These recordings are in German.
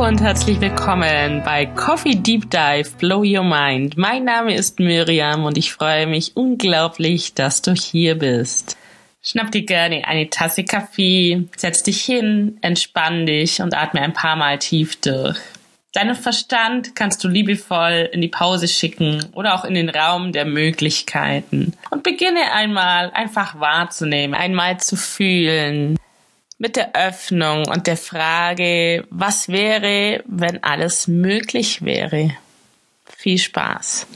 Hallo und herzlich willkommen bei Coffee Deep Dive Blow Your Mind. Mein Name ist Miriam und ich freue mich unglaublich, dass du hier bist. Schnapp dir gerne eine Tasse Kaffee, setz dich hin, entspann dich und atme ein paar Mal tief durch. Deinen Verstand kannst du liebevoll in die Pause schicken oder auch in den Raum der Möglichkeiten und beginne einmal einfach wahrzunehmen, einmal zu fühlen mit der Öffnung und der Frage, was wäre, wenn alles möglich wäre. Viel Spaß.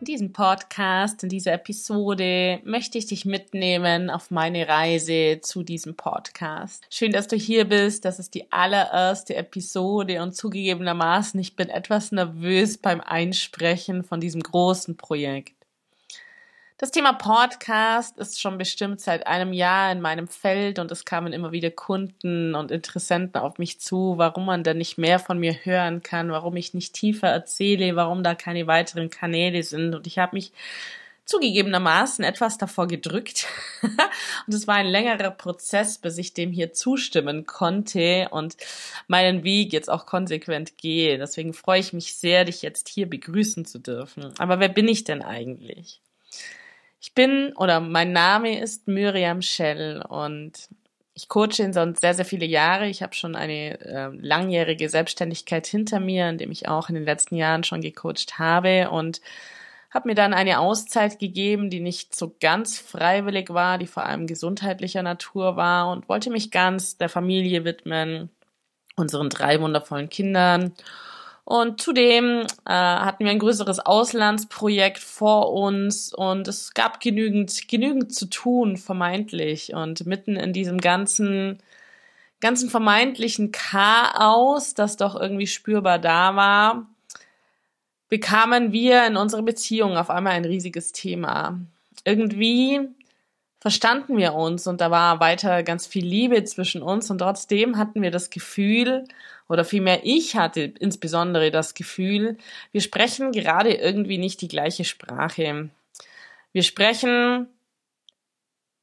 In diesem Podcast, in dieser Episode möchte ich dich mitnehmen auf meine Reise zu diesem Podcast. Schön, dass du hier bist. Das ist die allererste Episode und zugegebenermaßen, ich bin etwas nervös beim Einsprechen von diesem großen Projekt. Das Thema Podcast ist schon bestimmt seit einem Jahr in meinem Feld und es kamen immer wieder Kunden und Interessenten auf mich zu, warum man denn nicht mehr von mir hören kann, warum ich nicht tiefer erzähle, warum da keine weiteren Kanäle sind. Und ich habe mich zugegebenermaßen etwas davor gedrückt. und es war ein längerer Prozess, bis ich dem hier zustimmen konnte und meinen Weg jetzt auch konsequent gehe. Deswegen freue ich mich sehr, dich jetzt hier begrüßen zu dürfen. Aber wer bin ich denn eigentlich? Ich bin oder mein Name ist Miriam Schell und ich coache in sonst sehr, sehr viele Jahre. Ich habe schon eine äh, langjährige Selbstständigkeit hinter mir, in dem ich auch in den letzten Jahren schon gecoacht habe und habe mir dann eine Auszeit gegeben, die nicht so ganz freiwillig war, die vor allem gesundheitlicher Natur war und wollte mich ganz der Familie widmen, unseren drei wundervollen Kindern und zudem äh, hatten wir ein größeres Auslandsprojekt vor uns und es gab genügend, genügend zu tun, vermeintlich. Und mitten in diesem ganzen, ganzen vermeintlichen Chaos, das doch irgendwie spürbar da war, bekamen wir in unserer Beziehung auf einmal ein riesiges Thema. Irgendwie verstanden wir uns und da war weiter ganz viel Liebe zwischen uns und trotzdem hatten wir das Gefühl, oder vielmehr ich hatte insbesondere das Gefühl, wir sprechen gerade irgendwie nicht die gleiche Sprache. Wir sprechen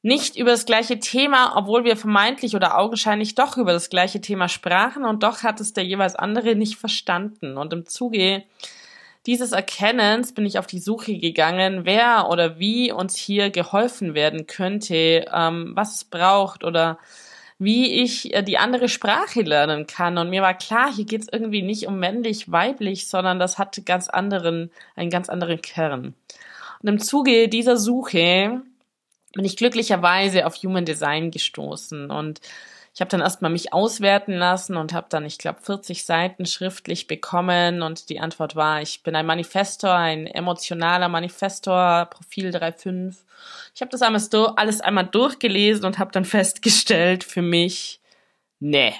nicht über das gleiche Thema, obwohl wir vermeintlich oder augenscheinlich doch über das gleiche Thema sprachen und doch hat es der jeweils andere nicht verstanden. Und im Zuge dieses Erkennens bin ich auf die Suche gegangen, wer oder wie uns hier geholfen werden könnte, ähm, was es braucht oder wie ich äh, die andere Sprache lernen kann. Und mir war klar, hier geht's irgendwie nicht um männlich, weiblich, sondern das hat ganz anderen, einen ganz anderen Kern. Und im Zuge dieser Suche bin ich glücklicherweise auf Human Design gestoßen und ich habe dann erstmal mich auswerten lassen und habe dann, ich glaube, 40 Seiten schriftlich bekommen und die Antwort war, ich bin ein Manifestor, ein emotionaler Manifestor, Profil 3.5. Ich habe das alles, alles einmal durchgelesen und habe dann festgestellt für mich, nee,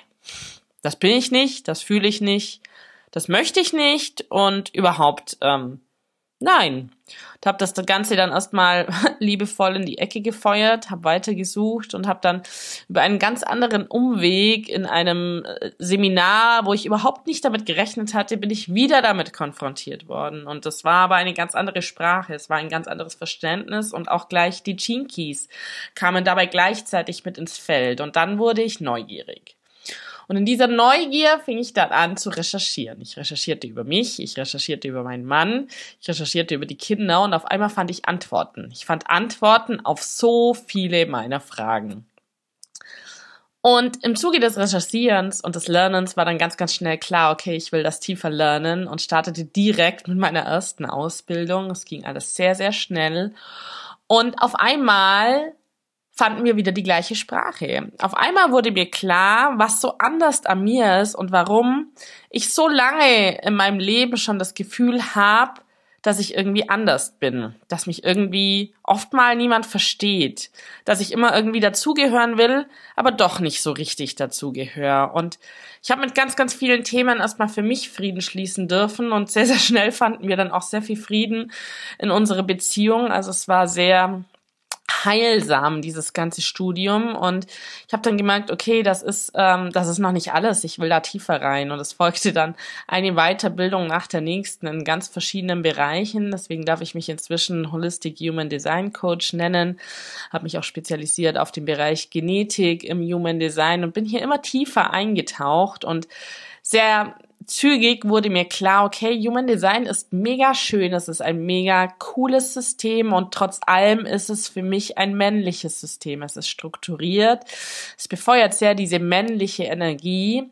das bin ich nicht, das fühle ich nicht, das möchte ich nicht und überhaupt, ähm, nein. Und habe das Ganze dann erstmal liebevoll in die Ecke gefeuert, habe weitergesucht und habe dann über einen ganz anderen Umweg in einem äh, Seminar, wo ich überhaupt nicht damit gerechnet hatte, bin ich wieder damit konfrontiert worden. Und das war aber eine ganz andere Sprache, es war ein ganz anderes Verständnis und auch gleich die Chinkies kamen dabei gleichzeitig mit ins Feld. Und dann wurde ich neugierig. Und in dieser Neugier fing ich dann an zu recherchieren. Ich recherchierte über mich, ich recherchierte über meinen Mann, ich recherchierte über die Kinder und auf einmal fand ich Antworten. Ich fand Antworten auf so viele meiner Fragen. Und im Zuge des Recherchierens und des Lernens war dann ganz, ganz schnell klar, okay, ich will das tiefer lernen und startete direkt mit meiner ersten Ausbildung. Es ging alles sehr, sehr schnell. Und auf einmal fanden wir wieder die gleiche Sprache. Auf einmal wurde mir klar, was so anders an mir ist und warum ich so lange in meinem Leben schon das Gefühl habe, dass ich irgendwie anders bin, dass mich irgendwie oft mal niemand versteht, dass ich immer irgendwie dazugehören will, aber doch nicht so richtig dazugehöre. Und ich habe mit ganz, ganz vielen Themen erstmal für mich Frieden schließen dürfen und sehr, sehr schnell fanden wir dann auch sehr viel Frieden in unsere Beziehung. Also es war sehr heilsam, dieses ganze Studium. Und ich habe dann gemerkt, okay, das ist, ähm, das ist noch nicht alles. Ich will da tiefer rein. Und es folgte dann eine Weiterbildung nach der nächsten in ganz verschiedenen Bereichen. Deswegen darf ich mich inzwischen Holistic Human Design Coach nennen. Habe mich auch spezialisiert auf den Bereich Genetik im Human Design und bin hier immer tiefer eingetaucht und sehr zügig wurde mir klar, okay, Human Design ist mega schön, es ist ein mega cooles System und trotz allem ist es für mich ein männliches System. Es ist strukturiert, es befeuert sehr diese männliche Energie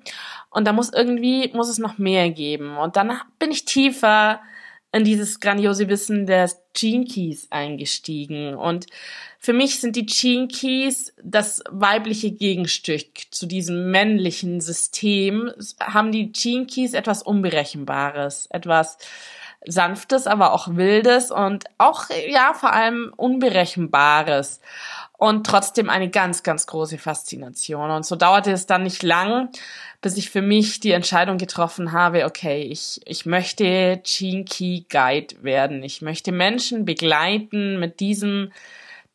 und da muss irgendwie, muss es noch mehr geben. Und dann bin ich tiefer in dieses grandiose Wissen der Gene Keys eingestiegen und für mich sind die Gene Keys das weibliche Gegenstück zu diesem männlichen System. Haben die Gene Keys etwas Unberechenbares, etwas Sanftes, aber auch Wildes und auch, ja, vor allem Unberechenbares und trotzdem eine ganz, ganz große Faszination. Und so dauerte es dann nicht lang, bis ich für mich die Entscheidung getroffen habe, okay, ich, ich möchte Key Guide werden. Ich möchte Menschen begleiten mit diesem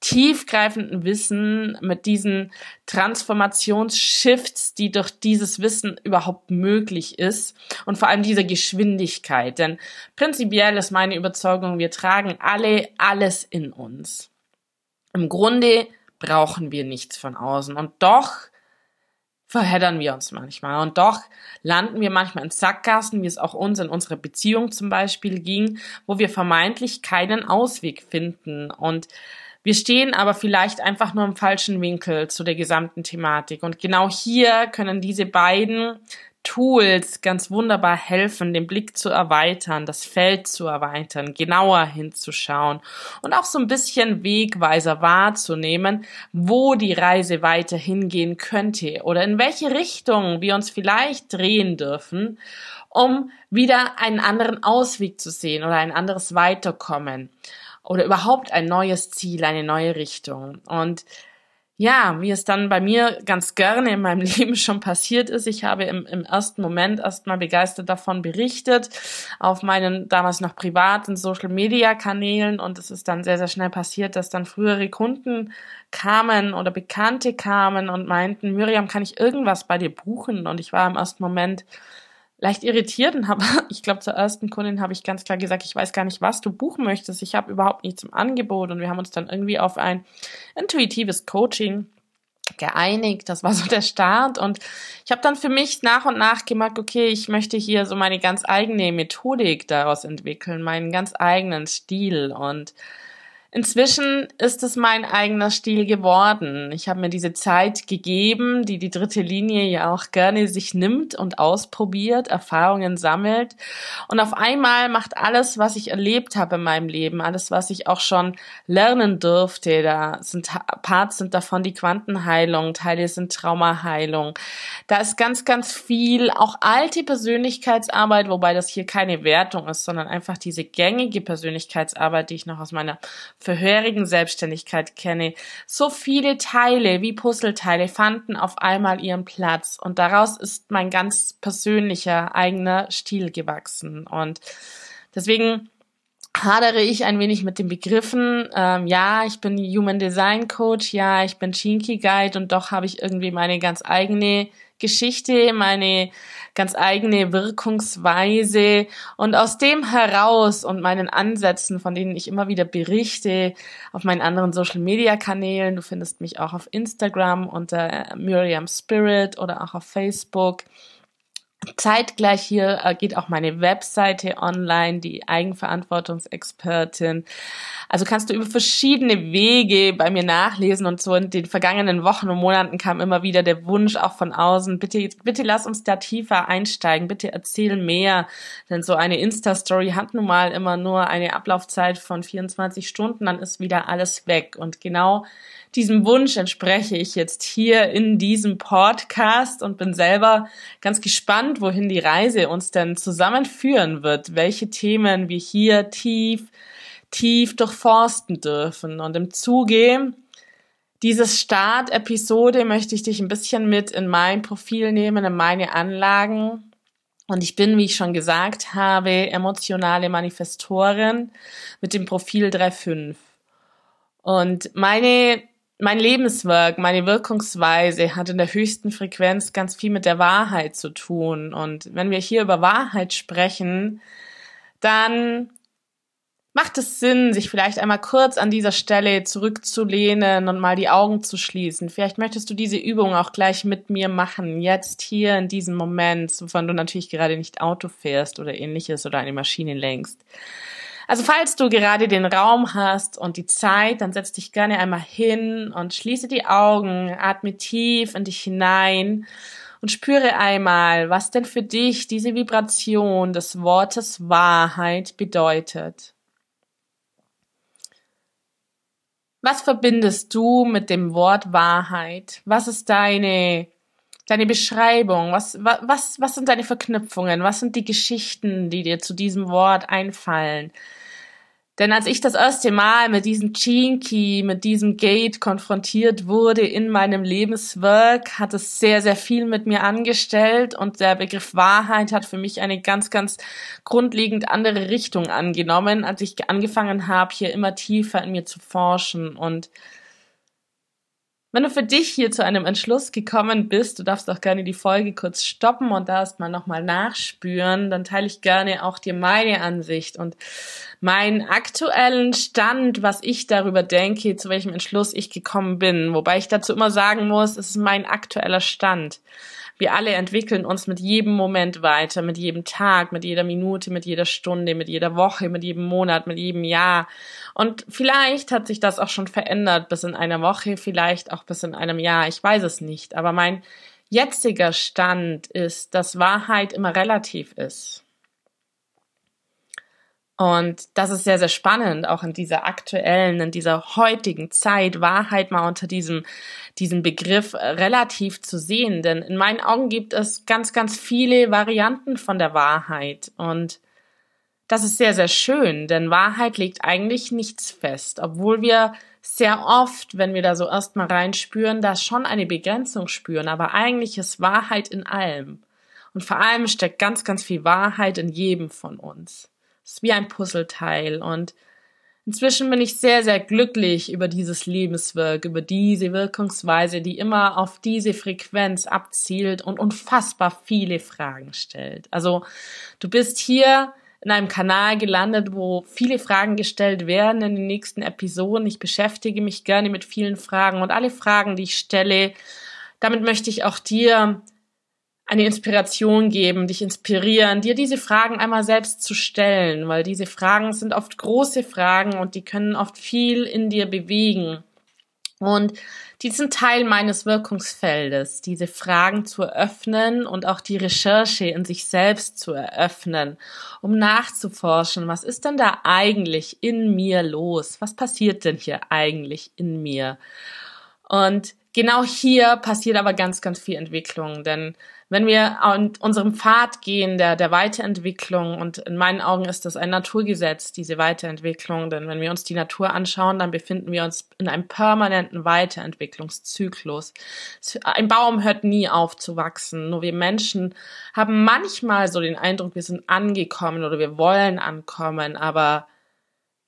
tiefgreifenden Wissen, mit diesen Transformationsshifts, die durch dieses Wissen überhaupt möglich ist und vor allem dieser Geschwindigkeit. Denn prinzipiell ist meine Überzeugung, wir tragen alle alles in uns. Im Grunde brauchen wir nichts von außen. Und doch verheddern wir uns manchmal. Und doch landen wir manchmal in Sackgassen, wie es auch uns in unserer Beziehung zum Beispiel ging, wo wir vermeintlich keinen Ausweg finden. Und wir stehen aber vielleicht einfach nur im falschen Winkel zu der gesamten Thematik. Und genau hier können diese beiden Tools ganz wunderbar helfen, den Blick zu erweitern, das Feld zu erweitern, genauer hinzuschauen und auch so ein bisschen Wegweiser wahrzunehmen, wo die Reise weiter hingehen könnte oder in welche Richtung wir uns vielleicht drehen dürfen, um wieder einen anderen Ausweg zu sehen oder ein anderes Weiterkommen oder überhaupt ein neues Ziel, eine neue Richtung. Und ja, wie es dann bei mir ganz gerne in meinem Leben schon passiert ist, ich habe im, im ersten Moment erstmal begeistert davon berichtet auf meinen damals noch privaten Social Media Kanälen und es ist dann sehr, sehr schnell passiert, dass dann frühere Kunden kamen oder Bekannte kamen und meinten, Miriam, kann ich irgendwas bei dir buchen? Und ich war im ersten Moment leicht irritiert und habe, ich glaube, zur ersten Kundin habe ich ganz klar gesagt, ich weiß gar nicht, was du buchen möchtest. Ich habe überhaupt nichts im Angebot und wir haben uns dann irgendwie auf ein intuitives Coaching geeinigt. Das war so der Start und ich habe dann für mich nach und nach gemerkt, okay, ich möchte hier so meine ganz eigene Methodik daraus entwickeln, meinen ganz eigenen Stil und Inzwischen ist es mein eigener Stil geworden. Ich habe mir diese Zeit gegeben, die die dritte Linie ja auch gerne sich nimmt und ausprobiert, Erfahrungen sammelt. Und auf einmal macht alles, was ich erlebt habe in meinem Leben, alles, was ich auch schon lernen durfte, da sind Parts sind davon die Quantenheilung, Teile sind Traumaheilung. Da ist ganz, ganz viel, auch alte Persönlichkeitsarbeit, wobei das hier keine Wertung ist, sondern einfach diese gängige Persönlichkeitsarbeit, die ich noch aus meiner vorherigen Selbstständigkeit kenne. So viele Teile wie Puzzleteile fanden auf einmal ihren Platz und daraus ist mein ganz persönlicher eigener Stil gewachsen und deswegen hadere ich ein wenig mit den Begriffen. Ähm, ja, ich bin Human Design Coach, ja, ich bin Chinky Guide und doch habe ich irgendwie meine ganz eigene Geschichte, meine ganz eigene Wirkungsweise. Und aus dem heraus und meinen Ansätzen, von denen ich immer wieder berichte auf meinen anderen Social Media Kanälen, du findest mich auch auf Instagram unter Miriam Spirit oder auch auf Facebook Zeitgleich hier äh, geht auch meine Webseite online, die Eigenverantwortungsexpertin. Also kannst du über verschiedene Wege bei mir nachlesen und so in den vergangenen Wochen und Monaten kam immer wieder der Wunsch auch von außen, bitte, bitte lass uns da tiefer einsteigen, bitte erzähl mehr, denn so eine Insta-Story hat nun mal immer nur eine Ablaufzeit von 24 Stunden, dann ist wieder alles weg und genau diesem Wunsch entspreche ich jetzt hier in diesem Podcast und bin selber ganz gespannt, wohin die Reise uns denn zusammenführen wird, welche Themen wir hier tief, tief durchforsten dürfen. Und im Zuge dieses Start-Episode möchte ich dich ein bisschen mit in mein Profil nehmen, in meine Anlagen. Und ich bin, wie ich schon gesagt habe, emotionale Manifestorin mit dem Profil 3.5. Und meine, mein Lebenswerk, meine Wirkungsweise hat in der höchsten Frequenz ganz viel mit der Wahrheit zu tun. Und wenn wir hier über Wahrheit sprechen, dann macht es Sinn, sich vielleicht einmal kurz an dieser Stelle zurückzulehnen und mal die Augen zu schließen. Vielleicht möchtest du diese Übung auch gleich mit mir machen, jetzt hier in diesem Moment, wovon du natürlich gerade nicht Auto fährst oder ähnliches oder eine Maschine lenkst. Also falls du gerade den Raum hast und die Zeit, dann setz dich gerne einmal hin und schließe die Augen, atme tief in dich hinein und spüre einmal, was denn für dich diese Vibration des Wortes Wahrheit bedeutet. Was verbindest du mit dem Wort Wahrheit? Was ist deine, deine Beschreibung? Was, was, was sind deine Verknüpfungen? Was sind die Geschichten, die dir zu diesem Wort einfallen? Denn als ich das erste Mal mit diesem Key, mit diesem Gate konfrontiert wurde in meinem Lebenswerk, hat es sehr, sehr viel mit mir angestellt und der Begriff Wahrheit hat für mich eine ganz, ganz grundlegend andere Richtung angenommen, als ich angefangen habe, hier immer tiefer in mir zu forschen und wenn du für dich hier zu einem Entschluss gekommen bist, du darfst auch gerne die Folge kurz stoppen und da erstmal nochmal nachspüren, dann teile ich gerne auch dir meine Ansicht und meinen aktuellen Stand, was ich darüber denke, zu welchem Entschluss ich gekommen bin. Wobei ich dazu immer sagen muss, es ist mein aktueller Stand. Wir alle entwickeln uns mit jedem Moment weiter, mit jedem Tag, mit jeder Minute, mit jeder Stunde, mit jeder Woche, mit jedem Monat, mit jedem Jahr. Und vielleicht hat sich das auch schon verändert bis in einer Woche, vielleicht auch bis in einem Jahr. Ich weiß es nicht. Aber mein jetziger Stand ist, dass Wahrheit immer relativ ist. Und das ist sehr, sehr spannend, auch in dieser aktuellen, in dieser heutigen Zeit, Wahrheit mal unter diesem, diesem Begriff relativ zu sehen. Denn in meinen Augen gibt es ganz, ganz viele Varianten von der Wahrheit. Und das ist sehr, sehr schön, denn Wahrheit legt eigentlich nichts fest, obwohl wir sehr oft, wenn wir da so erstmal reinspüren, da schon eine Begrenzung spüren. Aber eigentlich ist Wahrheit in allem. Und vor allem steckt ganz, ganz viel Wahrheit in jedem von uns. Ist wie ein Puzzleteil und inzwischen bin ich sehr, sehr glücklich über dieses Lebenswerk, über diese Wirkungsweise, die immer auf diese Frequenz abzielt und unfassbar viele Fragen stellt. Also du bist hier in einem Kanal gelandet, wo viele Fragen gestellt werden in den nächsten Episoden. Ich beschäftige mich gerne mit vielen Fragen und alle Fragen, die ich stelle, damit möchte ich auch dir eine Inspiration geben, dich inspirieren, dir diese Fragen einmal selbst zu stellen, weil diese Fragen sind oft große Fragen und die können oft viel in dir bewegen. Und die sind Teil meines Wirkungsfeldes, diese Fragen zu eröffnen und auch die Recherche in sich selbst zu eröffnen, um nachzuforschen, was ist denn da eigentlich in mir los? Was passiert denn hier eigentlich in mir? Und genau hier passiert aber ganz, ganz viel Entwicklung, denn wenn wir an unserem Pfad gehen, der, der Weiterentwicklung, und in meinen Augen ist das ein Naturgesetz, diese Weiterentwicklung, denn wenn wir uns die Natur anschauen, dann befinden wir uns in einem permanenten Weiterentwicklungszyklus. Ein Baum hört nie auf zu wachsen, nur wir Menschen haben manchmal so den Eindruck, wir sind angekommen oder wir wollen ankommen, aber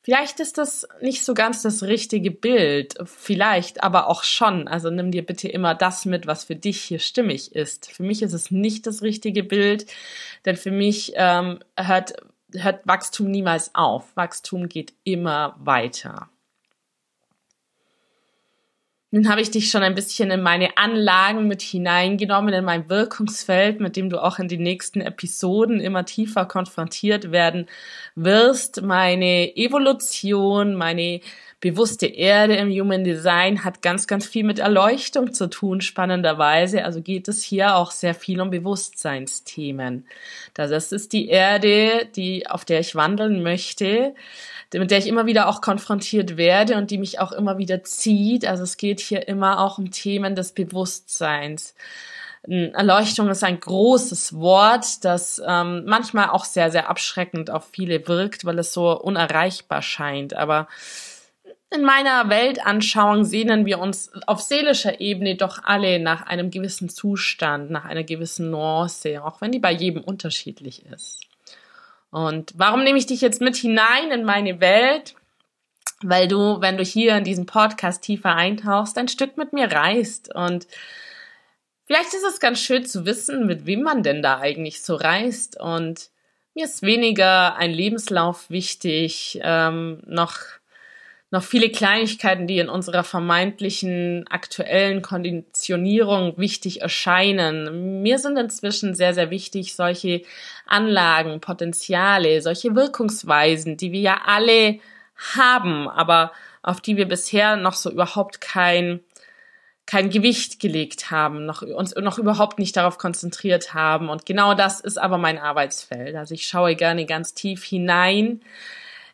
Vielleicht ist das nicht so ganz das richtige Bild, vielleicht aber auch schon. Also nimm dir bitte immer das mit, was für dich hier stimmig ist. Für mich ist es nicht das richtige Bild, denn für mich ähm, hört, hört Wachstum niemals auf. Wachstum geht immer weiter. Nun habe ich dich schon ein bisschen in meine Anlagen mit hineingenommen, in mein Wirkungsfeld, mit dem du auch in den nächsten Episoden immer tiefer konfrontiert werden wirst. Meine Evolution, meine bewusste Erde im Human Design hat ganz, ganz viel mit Erleuchtung zu tun, spannenderweise. Also geht es hier auch sehr viel um Bewusstseinsthemen. Das ist die Erde, die, auf der ich wandeln möchte mit der ich immer wieder auch konfrontiert werde und die mich auch immer wieder zieht. Also es geht hier immer auch um Themen des Bewusstseins. Erleuchtung ist ein großes Wort, das ähm, manchmal auch sehr, sehr abschreckend auf viele wirkt, weil es so unerreichbar scheint. Aber in meiner Weltanschauung sehnen wir uns auf seelischer Ebene doch alle nach einem gewissen Zustand, nach einer gewissen Nuance, auch wenn die bei jedem unterschiedlich ist. Und warum nehme ich dich jetzt mit hinein in meine Welt? weil du, wenn du hier in diesen Podcast tiefer eintauchst, ein Stück mit mir reist. Und vielleicht ist es ganz schön zu wissen, mit wem man denn da eigentlich so reist. Und mir ist weniger ein Lebenslauf wichtig, ähm, noch noch viele Kleinigkeiten, die in unserer vermeintlichen aktuellen Konditionierung wichtig erscheinen. Mir sind inzwischen sehr, sehr wichtig solche Anlagen, Potenziale, solche Wirkungsweisen, die wir ja alle haben, aber auf die wir bisher noch so überhaupt kein kein Gewicht gelegt haben, noch, uns noch überhaupt nicht darauf konzentriert haben. Und genau das ist aber mein Arbeitsfeld. Also ich schaue gerne ganz tief hinein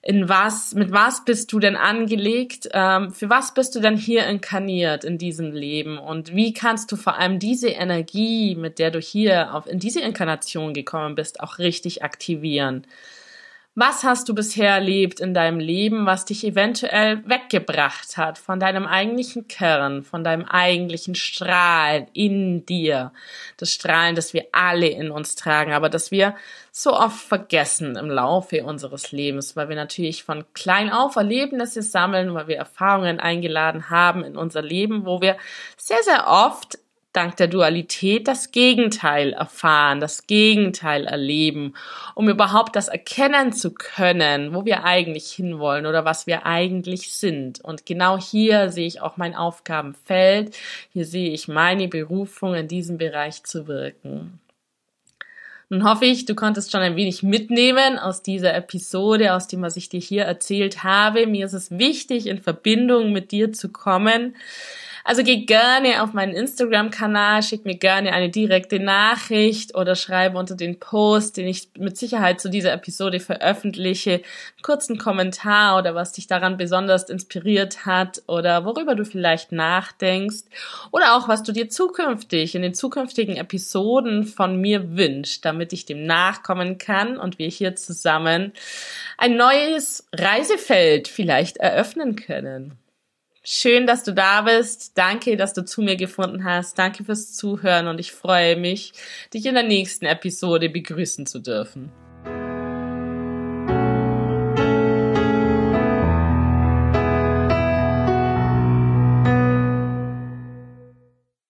in was, mit was bist du denn angelegt? Ähm, für was bist du denn hier inkarniert in diesem Leben? Und wie kannst du vor allem diese Energie, mit der du hier auf, in diese Inkarnation gekommen bist, auch richtig aktivieren? Was hast du bisher erlebt in deinem Leben, was dich eventuell weggebracht hat von deinem eigentlichen Kern, von deinem eigentlichen Strahlen in dir? Das Strahlen, das wir alle in uns tragen, aber das wir so oft vergessen im Laufe unseres Lebens, weil wir natürlich von klein auf Erlebnisse sammeln, weil wir Erfahrungen eingeladen haben in unser Leben, wo wir sehr, sehr oft dank der Dualität das Gegenteil erfahren, das Gegenteil erleben, um überhaupt das erkennen zu können, wo wir eigentlich hinwollen oder was wir eigentlich sind. Und genau hier sehe ich auch mein Aufgabenfeld, hier sehe ich meine Berufung in diesem Bereich zu wirken. Nun hoffe ich, du konntest schon ein wenig mitnehmen aus dieser Episode, aus dem, was ich dir hier erzählt habe. Mir ist es wichtig, in Verbindung mit dir zu kommen, also geh gerne auf meinen Instagram-Kanal, schick mir gerne eine direkte Nachricht oder schreibe unter den Post, den ich mit Sicherheit zu dieser Episode veröffentliche, einen kurzen Kommentar oder was dich daran besonders inspiriert hat oder worüber du vielleicht nachdenkst oder auch was du dir zukünftig in den zukünftigen Episoden von mir wünschst, damit ich dem nachkommen kann und wir hier zusammen ein neues Reisefeld vielleicht eröffnen können. Schön, dass du da bist. Danke, dass du zu mir gefunden hast. Danke fürs Zuhören und ich freue mich, dich in der nächsten Episode begrüßen zu dürfen.